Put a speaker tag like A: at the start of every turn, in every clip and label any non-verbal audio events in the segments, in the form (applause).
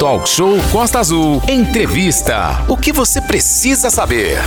A: Talk Show Costa Azul. Entrevista. O que você precisa saber?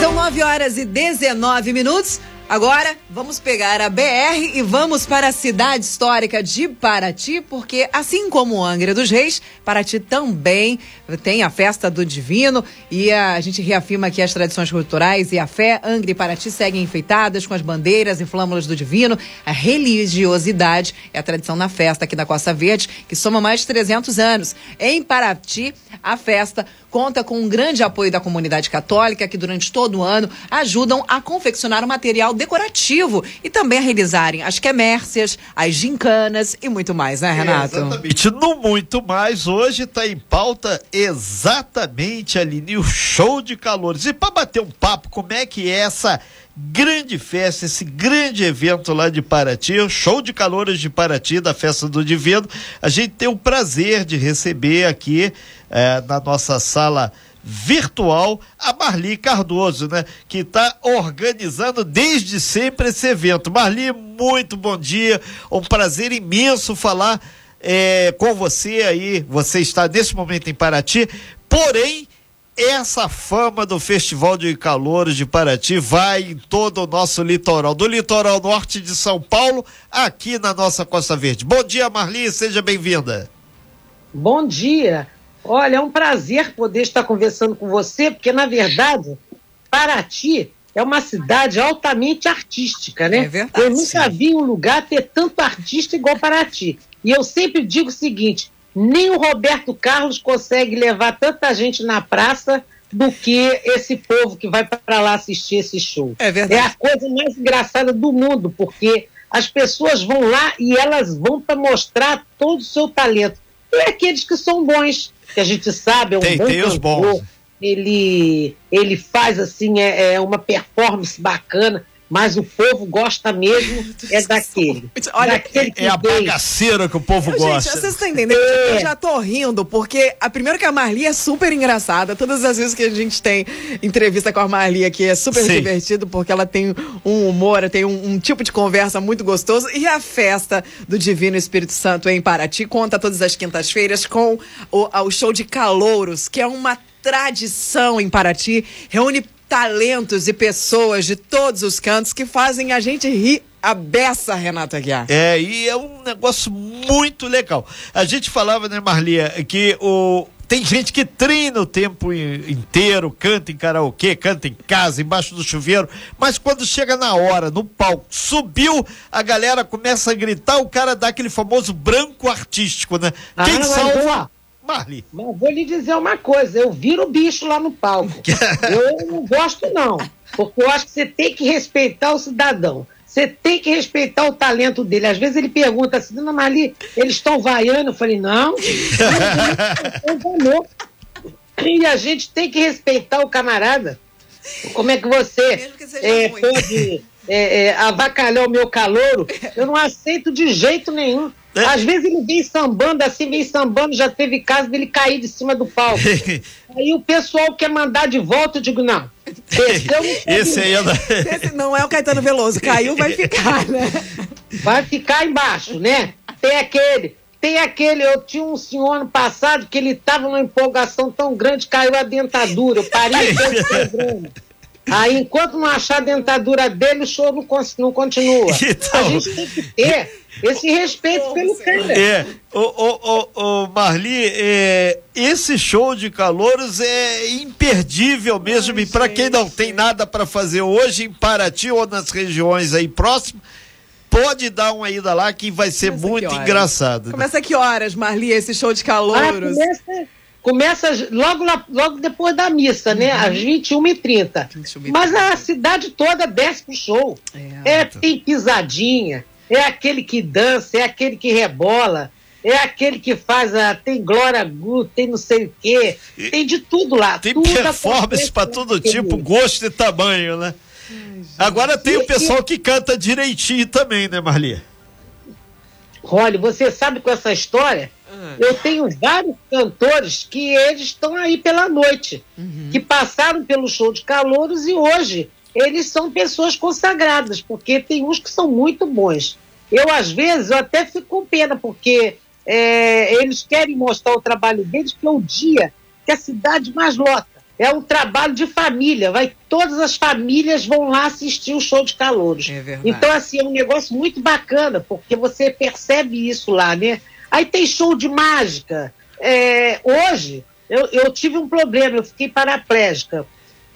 B: São 9 horas e 19 minutos. Agora, vamos pegar a BR e vamos para a cidade histórica de Paraty, porque assim como Angra dos Reis, Paraty também tem a festa do Divino e a, gente reafirma aqui as tradições culturais e a fé. Angra e Paraty seguem enfeitadas com as bandeiras e flâmulas do Divino. A religiosidade é a tradição na festa aqui da Costa Verde, que soma mais de 300 anos. Em Paraty, a festa conta com um grande apoio da comunidade católica, que durante todo o ano ajudam a confeccionar o material decorativo e também a realizarem as quemércias, as gincanas e muito mais, né, Renato?
C: É, exatamente. No muito mais, hoje está em pauta exatamente, Aline, o show de calores. E para bater um papo, como é que é essa grande festa, esse grande evento lá de Paraty, o show de calores de Paraty, da Festa do Divino. A gente tem o prazer de receber aqui é, na nossa sala virtual a Marli Cardoso, né? Que está organizando desde sempre esse evento. Marli, muito bom dia. Um prazer imenso falar é, com você aí. Você está nesse momento em Paraty, porém essa fama do Festival de Calores de Paraty vai em todo o nosso litoral, do litoral norte de São Paulo, aqui na nossa Costa Verde. Bom dia, Marli, seja bem-vinda.
D: Bom dia. Olha, é um prazer poder estar conversando com você, porque, na verdade, Paraty é uma cidade altamente artística, né? É verdade, eu nunca sim. vi um lugar ter tanto artista igual Paraty. E eu sempre digo o seguinte: nem o Roberto Carlos consegue levar tanta gente na praça do que esse povo que vai para lá assistir esse show. É verdade. É a coisa mais engraçada do mundo, porque as pessoas vão lá e elas vão para mostrar todo o seu talento. E aqueles que são bons que a gente sabe, é um tem, bom tem cantor, os bons. Ele, ele faz assim, é, é uma performance bacana mas o povo gosta mesmo é daquele.
C: Olha, daquele é, é a bagaceira que o povo eu, gosta.
B: Gente, vocês estão entendendo? É. Eu já tô rindo, porque a primeira que a Marli é super engraçada. Todas as vezes que a gente tem entrevista com a Marli aqui é super Sim. divertido, porque ela tem um humor, tem um, um, tipo de conversa muito gostoso. E a festa do Divino Espírito Santo em Paraty conta todas as quintas-feiras com o, o show de calouros, que é uma tradição em Paraty, reúne talentos e pessoas de todos os cantos que fazem a gente rir a beça, Renata Aguiar.
C: É, e é um negócio muito legal. A gente falava, né, Marlia, que o, tem gente que treina o tempo inteiro, canta em karaokê, canta em casa, embaixo do chuveiro, mas quando chega na hora, no palco, subiu, a galera começa a gritar, o cara dá aquele famoso branco artístico, né? Ah, Quem salva?
D: Marli. Mas vou lhe dizer uma coisa, eu viro o bicho lá no palco. (laughs) eu não gosto, não. Porque eu acho que você tem que respeitar o cidadão. Você tem que respeitar o talento dele. Às vezes ele pergunta assim, Dona Marli, eles estão vaiando? Eu falei, não. não (laughs) e a gente tem que respeitar o camarada. Como é que você que é, pode é, é, avacalhar o meu calouro? Eu não aceito de jeito nenhum. É. Às vezes ele vem sambando, assim, vem sambando, já teve caso dele cair de cima do palco. (laughs) aí o pessoal quer mandar de volta, eu digo, não.
C: Esse, (laughs) esse aí
B: é (laughs) esse não é o Caetano Veloso, caiu, vai ficar, né?
D: Vai ficar embaixo, né? Tem aquele, tem aquele, eu tinha um senhor ano passado que ele estava numa empolgação tão grande, caiu a dentadura, eu parei de Aí, enquanto não achar a dentadura dele, o show não, não continua. Então... A gente tem que ter esse respeito pelo cara.
C: É, o, o, o, o Marli, é, esse show de calouros é imperdível mesmo. Ai, e para quem não tem nada para fazer hoje em Paraty ou nas regiões aí próximas, pode dar uma ida lá que vai ser Começa muito engraçado.
B: Começa que horas, Marli, esse show de calouros? Ah,
D: começa começa logo, lá, logo depois da missa, né? uhum. né? Às 21h30. Mas a cidade toda desce pro show. É, é tem pisadinha, é aquele que dança, é aquele que rebola, é aquele que faz a. Tem Glória Gu, tem não sei o quê, e, tem de tudo lá.
C: Tem tudo performance para todo tipo, gosto e tamanho, né? Ai, Agora tem e, o pessoal e... que canta direitinho também, né, Marli?
D: Olha, você sabe com essa história? Ah. Eu tenho vários cantores que eles estão aí pela noite, uhum. que passaram pelo show de calouros e hoje eles são pessoas consagradas, porque tem uns que são muito bons. Eu, às vezes, eu até fico com pena, porque é, eles querem mostrar o trabalho deles, que é o dia que a cidade mais lota. É um trabalho de família, vai todas as famílias vão lá assistir o show de calouros. É então, assim, é um negócio muito bacana, porque você percebe isso lá, né? Aí tem show de mágica. É, hoje, eu, eu tive um problema, eu fiquei paraplégica.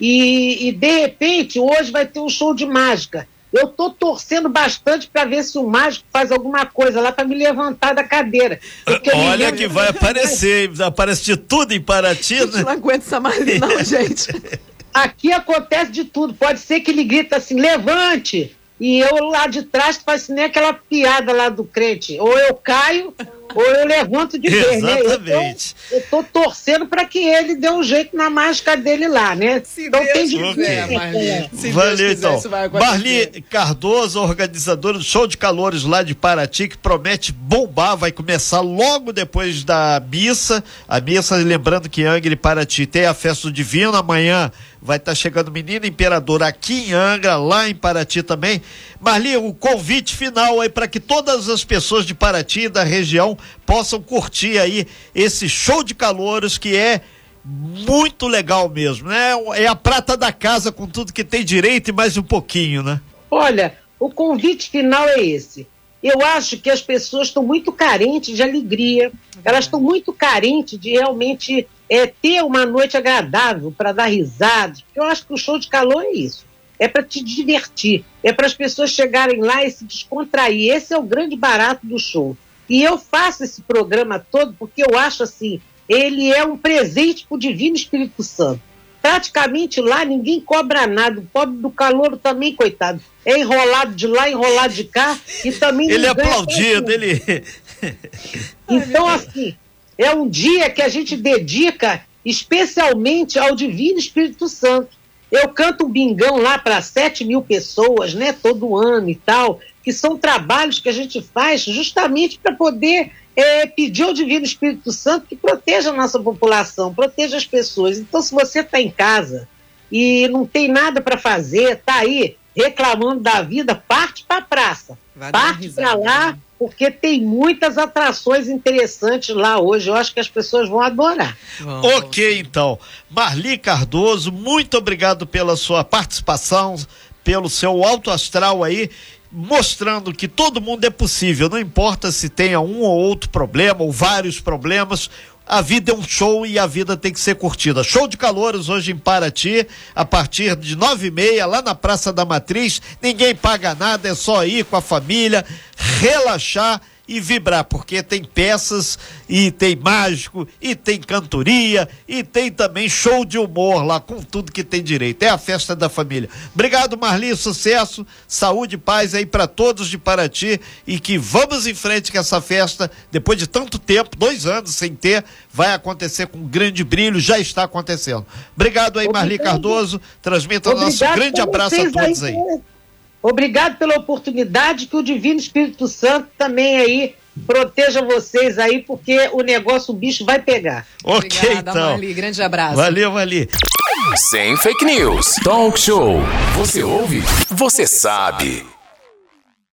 D: E, e, de repente, hoje vai ter um show de mágica. Eu estou torcendo bastante para ver se o mágico faz alguma coisa lá para me levantar da cadeira.
C: Olha que vai aparecer, aparece de tudo em Paraty.
B: Gente né? não aguenta essa Marli, não, (laughs) gente.
D: Aqui acontece de tudo. Pode ser que ele grita assim, levante. E eu lá de trás faço nem aquela piada lá do crente. Ou eu caio, ou eu levanto de vez,
C: né? Exatamente.
D: Eu tô, eu tô torcendo para que ele dê um jeito na mágica dele lá, né?
B: Se então Deus tem de quiser,
C: Marli. Se Valeu, Deus então. Marli Cardoso, organizadora do show de calores lá de Paraty, que promete bombar, vai começar logo depois da missa. A missa, lembrando que Angra e Paraty tem a festa do Divino amanhã vai estar tá chegando Menino Imperador aqui em Angra, lá em Paraty também. Marli, o convite final aí para que todas as pessoas de Paraty e da região possam curtir aí esse show de calouros que é muito legal mesmo, né? É a prata da casa com tudo que tem direito e mais um pouquinho, né?
D: Olha, o convite final é esse. Eu acho que as pessoas estão muito carentes de alegria, elas estão muito carentes de realmente é, ter uma noite agradável para dar risadas. Eu acho que o show de calor é isso. É para te divertir, é para as pessoas chegarem lá e se descontrair. Esse é o grande barato do show. E eu faço esse programa todo porque eu acho assim, ele é um presente para o Divino Espírito Santo. Praticamente lá ninguém cobra nada. O pobre do calor também, coitado. É enrolado de lá, enrolado de cá. E também.
C: Ele é aplaudido, ele.
D: Então, assim, é um dia que a gente dedica especialmente ao Divino Espírito Santo. Eu canto um bingão lá para 7 mil pessoas, né, todo ano e tal, que são trabalhos que a gente faz justamente para poder é, pedir ao Divino Espírito Santo que proteja a nossa população, proteja as pessoas. Então, se você está em casa e não tem nada para fazer, está aí reclamando da vida, parte para a praça. Vai parte para lá, né? Porque tem muitas atrações interessantes lá hoje. Eu acho que as pessoas vão adorar.
C: ok, então. Marli Cardoso, muito obrigado pela sua participação, pelo seu alto astral aí mostrando que todo mundo é possível, não importa se tenha um ou outro problema ou vários problemas, a vida é um show e a vida tem que ser curtida. Show de calores hoje em Paraty, a partir de nove e meia, lá na Praça da Matriz. Ninguém paga nada, é só ir com a família, relaxar e vibrar, porque tem peças e tem mágico e tem cantoria e tem também show de humor lá com tudo que tem direito. É a festa da família. Obrigado, Marli, sucesso, saúde e paz aí para todos de Paraty e que vamos em frente com essa festa depois de tanto tempo, dois anos sem ter, vai acontecer com grande brilho, já está acontecendo. Obrigado aí, Marli Cardoso. Transmita o nosso grande abraço a todos aí. aí.
D: Obrigado pela oportunidade, que o Divino Espírito Santo também aí proteja vocês aí, porque o negócio, o bicho vai pegar.
C: Ok, Obrigada, então.
B: Mali, grande abraço.
C: Valeu, Mali.
A: Sem fake news. Talk show. Você ouve? Você sabe.